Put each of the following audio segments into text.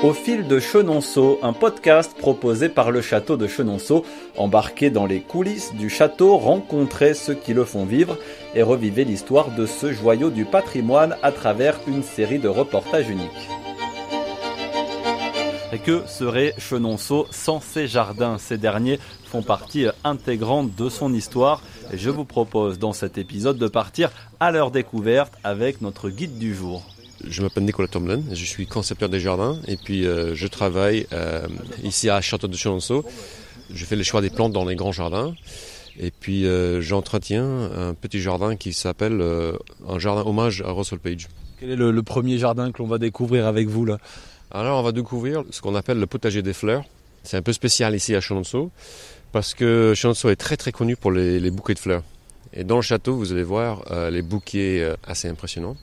Au fil de Chenonceau, un podcast proposé par le château de Chenonceau. Embarquez dans les coulisses du château, rencontrez ceux qui le font vivre et revivez l'histoire de ce joyau du patrimoine à travers une série de reportages uniques. Et que serait Chenonceau sans ses jardins? Ces derniers font partie intégrante de son histoire. Et je vous propose dans cet épisode de partir à leur découverte avec notre guide du jour. Je m'appelle Nicolas Tomlin, je suis concepteur des jardins et puis euh, je travaille euh, ici à Château de Chenonceau. Je fais le choix des plantes dans les grands jardins et puis euh, j'entretiens un petit jardin qui s'appelle un jardin hommage à Russell Page. Quel est le, le premier jardin que l'on va découvrir avec vous là? Alors on va découvrir ce qu'on appelle le potager des fleurs. C'est un peu spécial ici à Chenonceau parce que Chenonceau est très très connu pour les, les, bouquets de fleurs. Et dans le château, vous allez voir les bouquets assez impressionnants.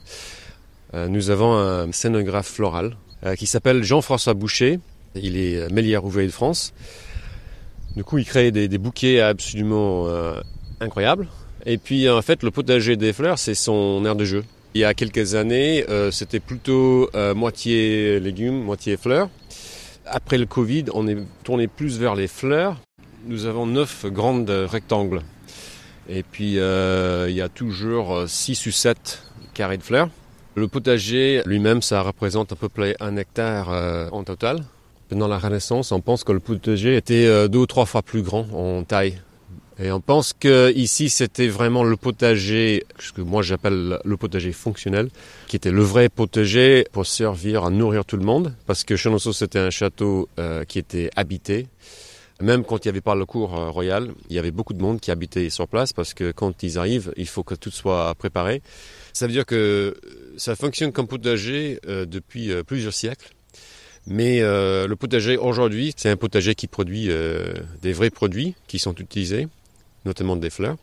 Euh, nous avons un scénographe floral euh, qui s'appelle Jean-François Boucher. Il est Mélière ouvrier de France. Du coup, il crée des, bouquets absolument euh, incroyables. Et puis, en fait, le potager des fleurs, c'est son aire de jeu. Il y a quelques années, euh, c'était plutôt euh, moitié légumes, moitié fleurs. Après le Covid, on est tourné plus vers les fleurs. Nous avons neuf grandes rectangles. Et puis, euh, il y a toujours six ou sept carrés de fleurs. Le potager lui-même, ça représente à peu près un hectare euh, en total. Pendant la Renaissance, on pense que le potager était euh, deux ou trois fois plus grand en taille. Et on pense que ici, c'était vraiment le potager, ce que moi j'appelle le potager fonctionnel, qui était le vrai potager pour servir à nourrir tout le monde, parce que Chenonceau, c'était un château euh, qui était habité. Même quand il n'y avait pas le cours euh, royal, il y avait beaucoup de monde qui habitait sur place, parce que quand ils arrivent, il faut que tout soit préparé. Ça veut dire que ça fonctionne comme potager euh, depuis euh, plusieurs siècles. Mais euh, le potager aujourd'hui, c'est un potager qui produit des vrais produits qui sont utilisés, notamment des fleurs.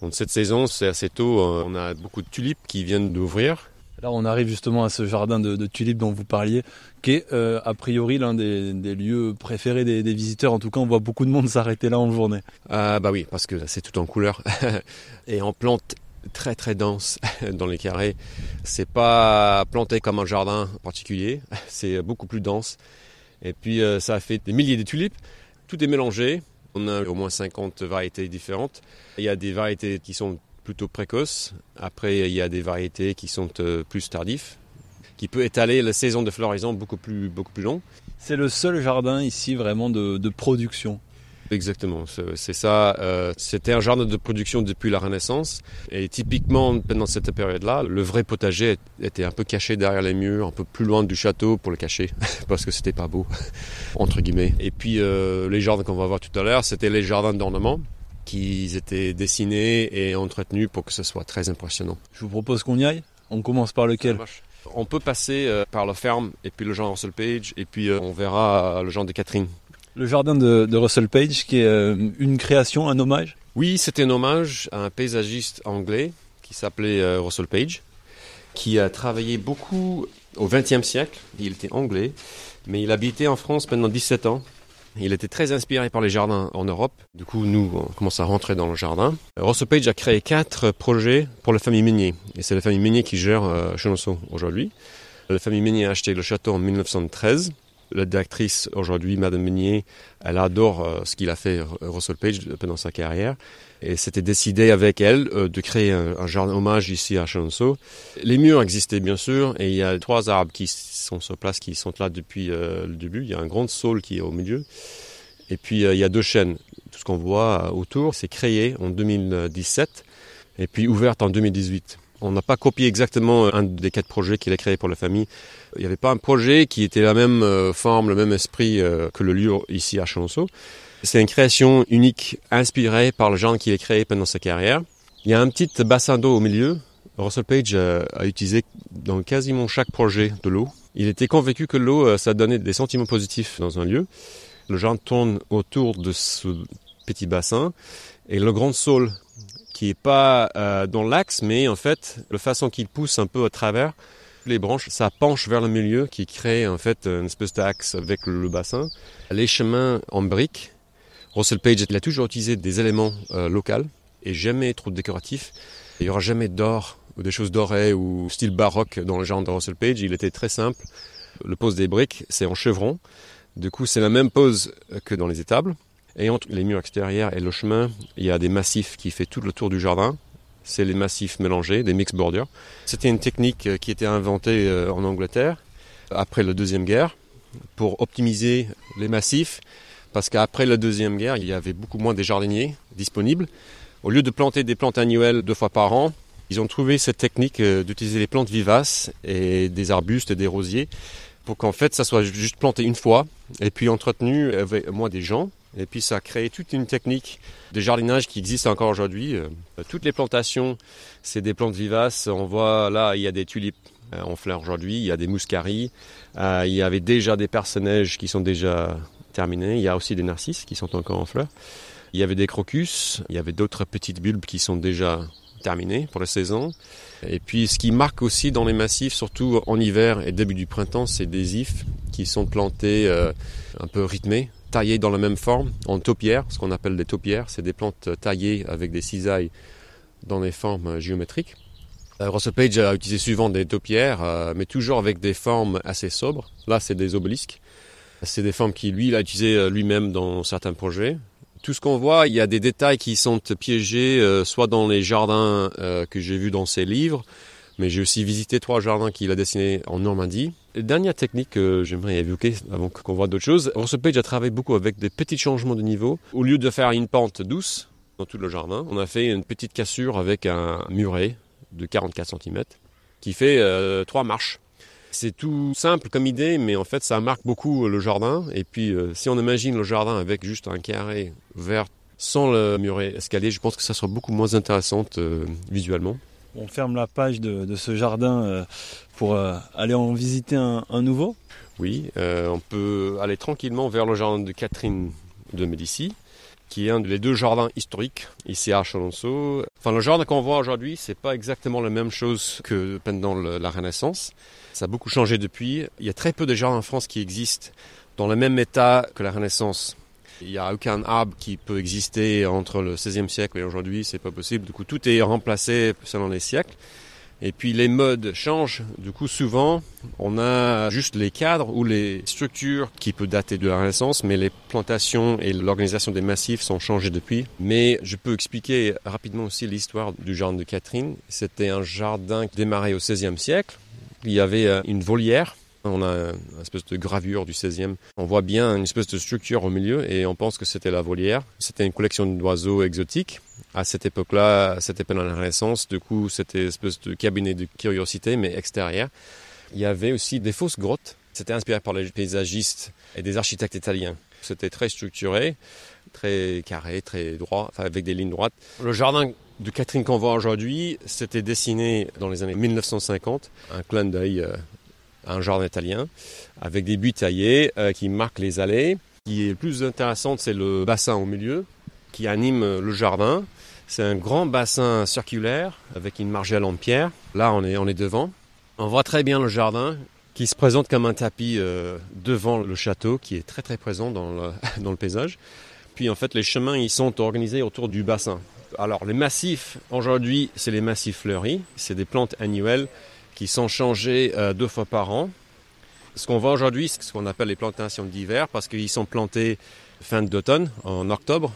Donc, cette saison, c'est assez tôt, on a beaucoup de tulipes qui viennent d'ouvrir. Là, on arrive justement à ce jardin de, de tulipes dont vous parliez, qui est euh, a priori l'un des, des, lieux préférés des, des, visiteurs. En tout cas, on voit beaucoup de monde s'arrêter là en journée. Ah bah oui, parce que c'est tout en couleur. Et on plante très très dense dans les carrés. C'est pas planté comme un jardin particulier, c'est beaucoup plus dense. Et puis euh, ça fait des milliers de tulipes. Tout est mélangé. On a au moins 50 variétés différentes. Il y a des variétés qui sont plutôt précoces. Après, il y a des variétés qui sont euh, plus tardifs, qui peut étaler la saison de floraison beaucoup plus, beaucoup long. C'est le seul jardin ici vraiment de production. Exactement, c'est ça. Euh, C'était un jardin de production depuis la Renaissance. Et typiquement, pendant cette période-là, le vrai potager était un peu caché derrière les murs, un peu plus loin du château pour le cacher, parce que c'était pas beau, entre guillemets. Et puis, euh, les jardins qu'on va voir tout à l'heure, c'était les jardins d'ornement qui étaient dessinés et entretenus pour que ce soit très impressionnant. Je vous propose qu'on y aille. On commence par lequel? On peut passer euh, par la ferme et puis le jardin Russell Page et puis on verra le jardin de Catherine. Le jardin de, Russell Page qui est euh, une création, un hommage? Oui, c'était un hommage à un paysagiste anglais qui s'appelait euh, Russell Page, qui a travaillé beaucoup au XXe siècle. Il était anglais, mais il habitait en France pendant 17 ans. Il était très inspiré par les jardins en Europe. Du coup, nous, on commence à rentrer dans le jardin. Russell Page a créé quatre projets pour la famille Meunier. Et c'est la famille Meunier qui gère euh, Chenonceau aujourd'hui. La famille Meunier a acheté le château en 1913 la directrice aujourd'hui, Madame Meunier, elle adore euh, ce qu'il a fait Russell Page pendant sa carrière. Et c'était décidé avec elle euh, de créer un, jardin hommage ici à Chenonceau. Les murs existaient bien sûr, et il y a trois arbres qui sont sur place, qui sont là depuis euh, le début. Il y a un grand saule qui est au milieu. Et puis il y a deux chaînes. Tout ce qu'on voit autour, c'est créé en 2017 et puis ouverte en 2018. On n'a pas copié exactement un des quatre projets qu'il a créé pour la famille. Il n'y avait pas un projet qui était la même euh, forme, le même esprit euh, que le lieu ici à Chenonceau. C'est une création unique, inspirée par le genre qu'il a créé pendant sa carrière. Il y a un petit bassin d'eau au milieu. Russell Page euh, a utilisé dans quasiment chaque projet de l'eau. Il était convaincu que l'eau, ça donnait des sentiments positifs dans un lieu. Le genre tourne autour de ce petit bassin. Et le grand saule qui est pas euh, dans l'axe, mais en fait, la façon qu'il pousse un peu à travers les branches, ça penche vers le milieu, qui crée en fait une espèce d'axe avec le bassin. Les chemins en briques, Russell Page, il a toujours utilisé des éléments euh, locaux et jamais trop décoratifs. Il y aura jamais d'or ou des choses dorées ou style baroque dans le genre de Russell Page. Il était très simple. Le pose des briques, c'est en chevron. Du coup, c'est la même pose que dans les étables. Et entre les murs extérieurs et le chemin, il y a des massifs qui fait tout le tour du jardin. C'est les massifs mélangés, des mix bordures. C'était une technique euh, qui était inventée euh, en Angleterre après la Deuxième Guerre pour optimiser les massifs. Parce qu'après la Deuxième Guerre, il y avait beaucoup moins de jardiniers disponibles. Au lieu de planter des plantes annuelles deux fois par an, ils ont trouvé cette technique euh, d'utiliser des plantes vivaces et des arbustes et des rosiers pour qu'en fait ça soit juste planté une fois et puis entretenu avec moins des gens et puis ça a créé toute une technique de jardinage qui existe encore aujourd'hui. Euh, toutes les plantations, c'est des plantes vivaces. On voit là, il y a des tulipes euh, en fleurs aujourd'hui, il y a des muscaries, euh, il y avait déjà des personnages qui sont déjà terminés, il y a aussi des narcisses qui sont encore en fleurs. Il y avait des crocus, il y avait d'autres petites bulbes qui sont déjà terminées pour la saison. Et puis ce qui marque aussi dans les massifs, surtout en hiver et début du printemps, c'est des ifs qui sont plantés un peu rythmés taillées dans la même forme, en taupières, ce qu'on appelle des taupières. C'est des plantes taillées avec des cisailles dans des formes géométriques. Euh, Russell Page a utilisé souvent des taupières, euh, mais toujours avec des formes assez sobres. Là, c'est des obelisques. C'est des formes qui, lui, a utilisé euh, lui-même dans certains projets. Tout ce qu'on voit, il y a des détails qui sont piégés, soit dans les jardins que j'ai vus dans ses livres, mais j'ai aussi visité trois jardins qu'il a dessinés en Normandie. Dernière technique que j'aimerais évoquer avant qu'on voit d'autres choses, Russell Page a travaillé beaucoup avec des petits changements de niveau. Au lieu de faire une pente douce dans tout le jardin, on a fait une petite cassure avec un muret de 44 cm qui fait euh, trois marches. C'est tout simple comme idée, mais en fait ça marque beaucoup le jardin. Et puis euh, si on imagine le jardin avec juste un carré vert sans le muret escalier, je pense que ça sera beaucoup moins intéressant euh, visuellement on ferme la page de, ce jardin euh, pour euh, aller en visiter un, nouveau Oui, euh, on peut aller tranquillement vers le jardin de Catherine de Médicis, qui est un des deux jardins historiques ici à Chalonceau. Enfin, le jardin qu'on voit aujourd'hui, c'est pas exactement la même chose que pendant la Renaissance. Ça a beaucoup changé depuis. Il y a très peu de jardins en France qui existent dans le même état que la Renaissance. Il n'y a aucun arbre qui peut exister entre le XVIe siècle et aujourd'hui, c'est pas possible. Du coup, tout est remplacé selon les siècles. Et puis les modes changent. Du coup, souvent, on a juste les cadres ou les structures qui peuvent dater de la Renaissance, mais les plantations et l'organisation des massifs sont changés depuis. Mais je peux expliquer rapidement aussi l'histoire du jardin de Catherine. C'était un jardin démarré au XVIe siècle. Il y avait euh, une volière on a une espèce de gravure du 16e. On voit bien une espèce de structure au milieu et on pense que c'était la volière. C'était une collection d'oiseaux exotiques. À cette époque-là, c'était pendant la Renaissance. Du coup, c'était une espèce de cabinet de curiosité, mais extérieur. Il y avait aussi des fausses grottes. C'était inspiré par les paysagistes et des architectes italiens. C'était très structuré, très carré, très droit, avec des lignes droites. Le jardin de Catherine qu'on voit aujourd'hui, c'était dessiné dans les années 1950. Un clin d'œil euh, un jardin italien, avec des buts taillés euh, qui marquent les allées. Ce qui est plus intéressant, c'est le bassin au milieu qui anime le jardin. C'est un grand bassin circulaire avec une margelle en pierre. Là, on est, on est devant. On voit très bien le jardin qui se présente comme un tapis euh, devant le château qui est très très présent dans le, dans le paysage. Puis en fait, les chemins ils sont organisés autour du bassin. Alors les massifs, aujourd'hui, c'est les massifs fleuris. C'est des plantes annuelles qui sont changés euh, deux fois par an. Ce qu'on voit aujourd'hui, c'est ce qu'on appelle les plantations d'hiver, parce qu'ils sont plantés fin d'automne, en octobre,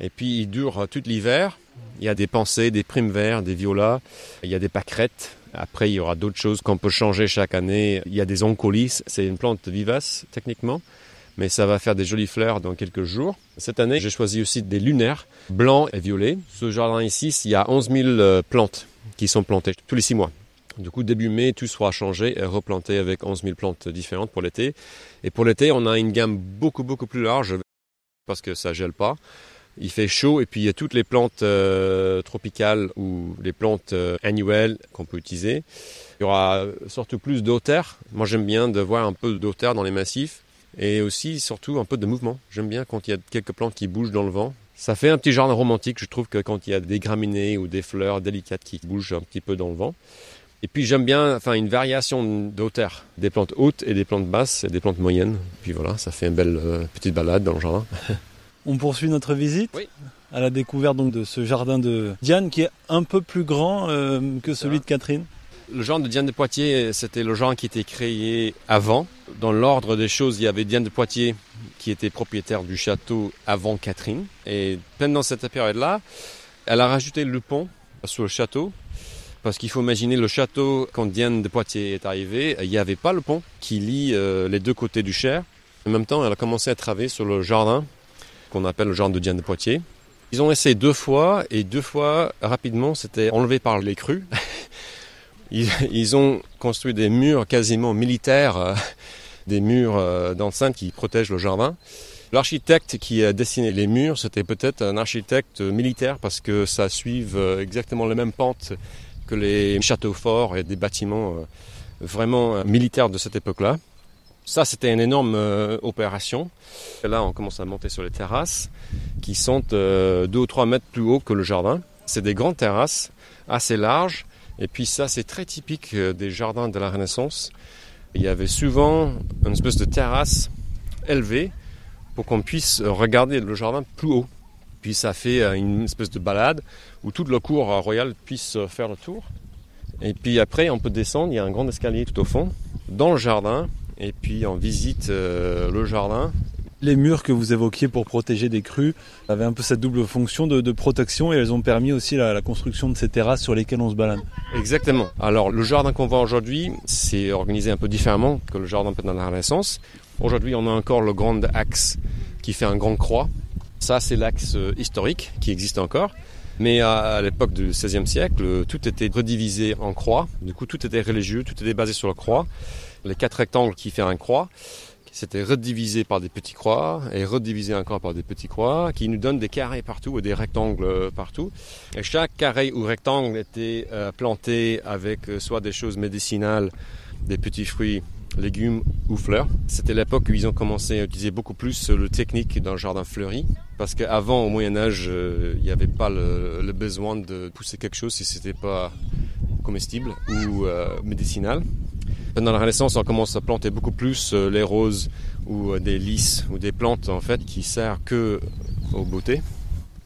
et puis ils durent tout l'hiver. Il y a des pensées, des primes verts, des violats, il y a des pâquerettes. Après, il y aura d'autres choses qu'on peut changer chaque année. Il y a des oncolis, c'est une plante vivace techniquement, mais ça va faire des jolies fleurs dans quelques jours. Cette année, j'ai choisi aussi des lunaires, blancs et violets. Ce jardin ici, il y a 11 000 euh, plantes qui sont plantées tous les six mois. Du coup, début mai, tout sera changé et replanté avec 11 000 plantes différentes pour l'été. Et pour l'été, on a une gamme beaucoup, beaucoup plus large parce que ça gèle pas. Il fait chaud et puis il y a toutes les plantes euh, tropicales ou les plantes euh, annuelles qu'on peut utiliser. Il y aura surtout plus d'auteur. Moi, j'aime bien de voir un peu d'auteur dans les massifs et aussi, surtout, un peu de mouvement. J'aime bien quand il y a quelques plantes qui bougent dans le vent. Ça fait un petit genre romantique, je trouve, que quand il y a des graminées ou des fleurs délicates qui bougent un petit peu dans le vent. Et puis j'aime bien enfin, une variation d'auteur, des plantes hautes et des plantes basses et des plantes moyennes. Puis voilà, ça fait une belle euh, petite balade dans le jardin. On poursuit notre visite à la découverte donc, de ce jardin de Diane qui est un peu plus grand euh, que celui de Catherine. Le jardin de Diane de Poitiers, c'était le jardin qui était créé avant Dans l'ordre des choses, il y avait Diane de Poitiers qui était propriétaire du château avant Catherine. Et pendant cette période-là, elle a rajouté le pont sur le château. Parce qu'il faut imaginer le château, quand Diane de Poitiers est arrivée, il n'y avait pas le pont qui lie euh, les deux côtés du Cher. En même temps, elle a commencé à travailler sur le jardin, qu'on appelle le jardin de Diane de Poitiers. Ils ont essayé deux fois, et deux fois, rapidement, c'était enlevé par les crues. ils, ont construit des murs quasiment militaires, euh, des murs euh, d'enceinte qui protègent le jardin. L'architecte qui a dessiné les murs, c'était peut-être un architecte militaire parce que ça suive exactement les mêmes pentes les châteaux forts et des bâtiments vraiment militaires de cette époque-là. Ça, c'était une énorme opération. là, on commence à monter sur les terrasses qui sont deux ou trois mètres plus haut que le jardin. C'est des grandes terrasses assez larges et puis ça, c'est très typique euh, des jardins de la Renaissance. Il y avait souvent une espèce de terrasse élevée pour qu'on puisse regarder le jardin plus haut. Puis ça fait euh, une espèce de balade où toute la cour royale puisse faire le tour. Et puis après, on peut descendre, il y a un grand escalier tout au fond, dans le jardin. Et puis on visite euh, le jardin les murs que vous évoquiez pour protéger des crues avaient un peu cette double fonction de, protection et elles ont permis aussi la, construction de ces terrasses sur lesquelles on se balade. Exactement. Alors le jardin qu'on voit aujourd'hui, c'est organisé un peu différemment que le jardin pendant la Renaissance. Aujourd'hui, on a encore le grand axe qui fait un grand croix. Ça, c'est l'axe euh, historique qui existe encore. Mais à, l'époque du XVIe siècle, tout était redivisé en croix. Du coup, tout était religieux, tout était basé sur la croix. Les quatre rectangles qui font un croix c'était redivisé par des petits croix et redivisé encore par des petits croix qui nous donnent des carrés partout et des rectangles euh, partout. Et chaque carré ou rectangle était euh, planté avec euh, soit des choses médicinales, des petits fruits, légumes ou fleurs. C'était l'époque où ils ont commencé à utiliser beaucoup plus le technique d'un jardin fleuri parce qu'avant au Moyen Âge, il n'y avait pas le, besoin de pousser quelque chose si c'était pas comestible ou médicinal. Pendant la Renaissance, on commence à planter beaucoup plus euh, les roses ou euh, des lys ou des plantes en fait qui servent que aux beautés.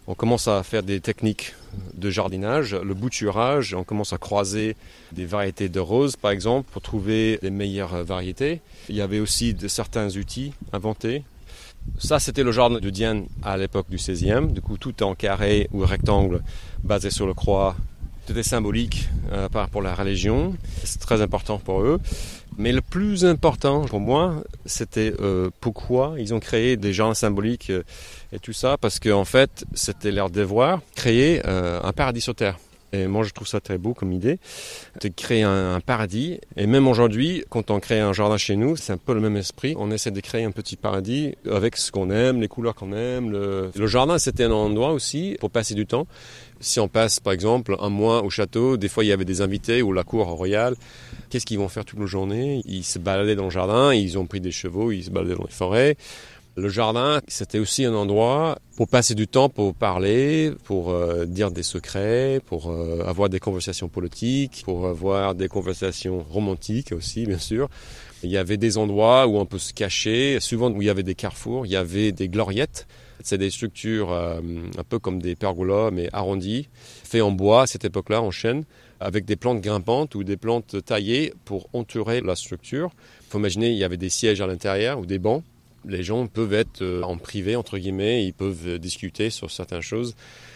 On commence à faire des techniques de jardinage, le bouturage, on commence à croiser des variétés de roses par exemple pour trouver les meilleures variétés. Il y avait aussi de certains outils inventés. Ça, c'était le jardin de Diane à l'époque du 16e. Du coup, tout en carré ou rectangle basé sur le croix c'était symbolique euh, par pour la religion. C'est très important pour eux. Mais le plus important pour moi, c'était euh, pourquoi ils ont créé des jardins symboliques euh, et tout ça, parce qu'en fait, c'était leur devoir créer un paradis sur terre. Et moi, je trouve ça très beau comme idée, de créer un, paradis. Et même aujourd'hui, quand on crée un jardin chez nous, c'est un peu le même esprit. On essaie de créer un petit paradis avec ce qu'on aime, les couleurs qu'on aime. Le, le jardin, c'était un endroit aussi pour passer du temps. Si on passe, par exemple, un mois au château, des fois, il y avait des invités ou la cour royale. Qu'est-ce qu'ils vont faire toute la journée? Ils se baladaient dans le jardin, ils ont pris des chevaux, ils se baladaient dans les forêts. Le jardin, c'était aussi un endroit pour passer du temps, pour parler, pour euh, dire des secrets, pour euh, avoir des conversations politiques, pour avoir des conversations romantiques aussi, bien sûr. Il y avait des endroits où on peut se cacher, souvent où il y avait des carrefours, il y avait des gloriettes. C'est des structures euh, un peu comme des pergolas, mais arrondies, faites en bois à cette époque-là, en chêne, avec des plantes grimpantes ou des plantes taillées pour entourer la structure. Il faut imaginer, il y avait des sièges à l'intérieur ou des bancs les gens peuvent être euh, en privé, entre guillemets, ils peuvent euh, discuter sur certaines choses,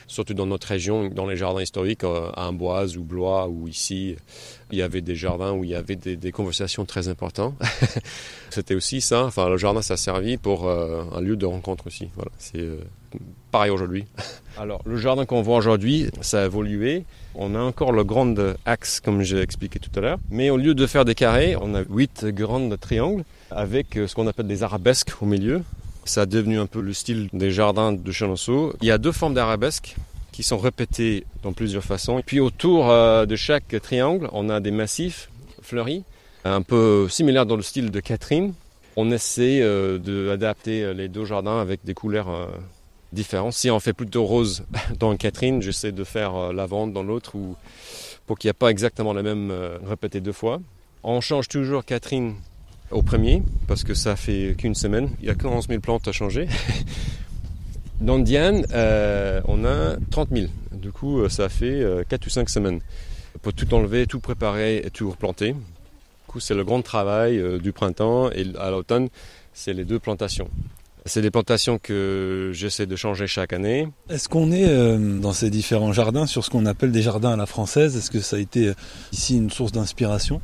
surtout dans notre région, dans les jardins historiques, euh, à Amboise ou Blois, ou ici, il y avait des jardins où il y avait des, conversations très importantes. C'était aussi ça, enfin, le jardin, ça a servi pour un lieu de rencontre aussi. Voilà, c'est pareil aujourd'hui. Alors, le jardin qu'on voit aujourd'hui, ça a évolué. On a encore le grand axe, comme j'ai expliqué tout à l'heure. Mais au lieu de faire des carrés, on a huit grands triangles avec euh, ce qu'on appelle des arabesques au milieu. Ça a devenu un peu le style des jardins de Chenonceau. Il y a deux formes d'arabesques qui sont répétées dans plusieurs façons. Puis autour euh, de chaque triangle, on a des massifs fleuris, un peu similaires dans le style de Catherine. On essaie euh, d'adapter les deux jardins avec des couleurs différentes. Si on fait plutôt rose dans Catherine, j'essaie de faire lavande dans l'autre pour qu'il n'y ait pas exactement la même répétée deux fois. On change toujours Catherine au premier, parce que ça fait qu'une semaine. Il y a que 11 000 plantes à changer. Dans Diane, euh, on a 30 000. Du coup, euh, ça fait 4 euh, ou 5 semaines. Pour tout enlever, tout préparer et tout replanter. Du coup, c'est le grand travail du printemps et à l'automne, c'est les deux plantations. C'est des plantations que j'essaie de changer chaque année. Est-ce qu'on est, dans ces différents jardins sur ce qu'on appelle des jardins à la française? Est-ce que ça a été ici une source d'inspiration?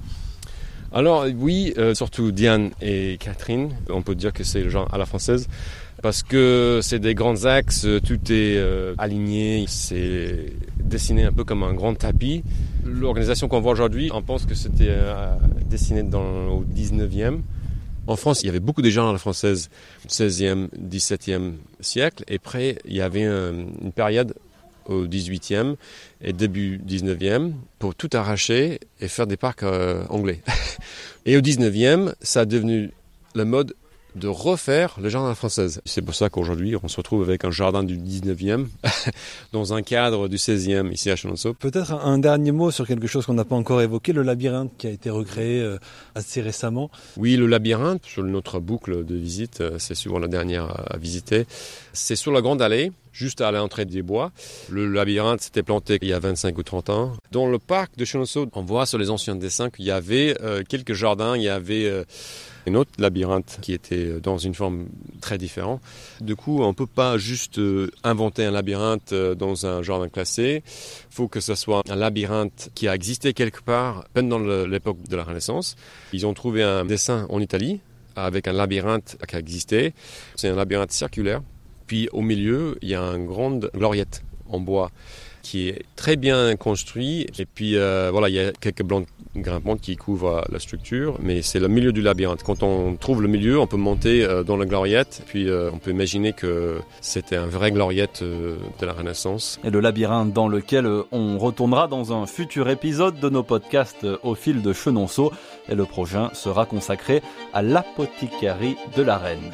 Alors oui, surtout Diane et Catherine, on peut dire que c'est le genre à la française parce que c'est des grands axes, tout est euh, aligné, c'est dessiné un peu comme un grand tapis. L'organisation qu'on voit aujourd'hui, on pense que c'était euh, dessiné dans, au 19e. En France, il y avait beaucoup de gens à la française, 16e, 17e siècle, et après, il y avait une période au 18e et début 19e pour tout arracher et faire des parcs euh, anglais. et au 19e, ça a devenu le mode de refaire le jardin française. C'est pour ça qu'aujourd'hui, on se retrouve avec un jardin du 19e dans un cadre du 16e ici à Chenonceau. Peut-être un dernier mot sur quelque chose qu'on n'a pas encore évoqué, le labyrinthe qui a été recréé euh, assez récemment. Oui, le labyrinthe, sur notre boucle de visite, euh, c'est souvent la dernière à visiter. C'est sur la Grande Allée, juste à l'entrée des bois. Le labyrinthe s'était planté il y a 25 ou 30 ans. Dans le parc de Chenonceau, on voit sur les anciens dessins qu'il y avait euh, quelques jardins, il y avait un autre labyrinthe qui était dans une forme très différente. Du coup, on ne peut pas juste euh, inventer un labyrinthe euh, dans un jardin classé. Il faut que ce soit un labyrinthe qui a existé quelque part pendant l'époque de la Renaissance. Ils ont trouvé un dessin en Italie avec un labyrinthe qui a existé. C'est un labyrinthe circulaire. Puis au milieu, il y a une grande gloriette en bois qui est très bien construit. Et puis euh, voilà, il y a quelques blancs grimpantes qui couvrent la structure, mais c'est le milieu du labyrinthe. Quand on trouve le milieu, on peut monter euh, dans la gloriette, puis euh, on peut imaginer que c'était un vrai gloriette de la Renaissance. Et le labyrinthe dans lequel on retournera dans un futur épisode de nos podcasts au fil de Chenonceau. Et le prochain sera consacré à l'apothicarie de la Reine.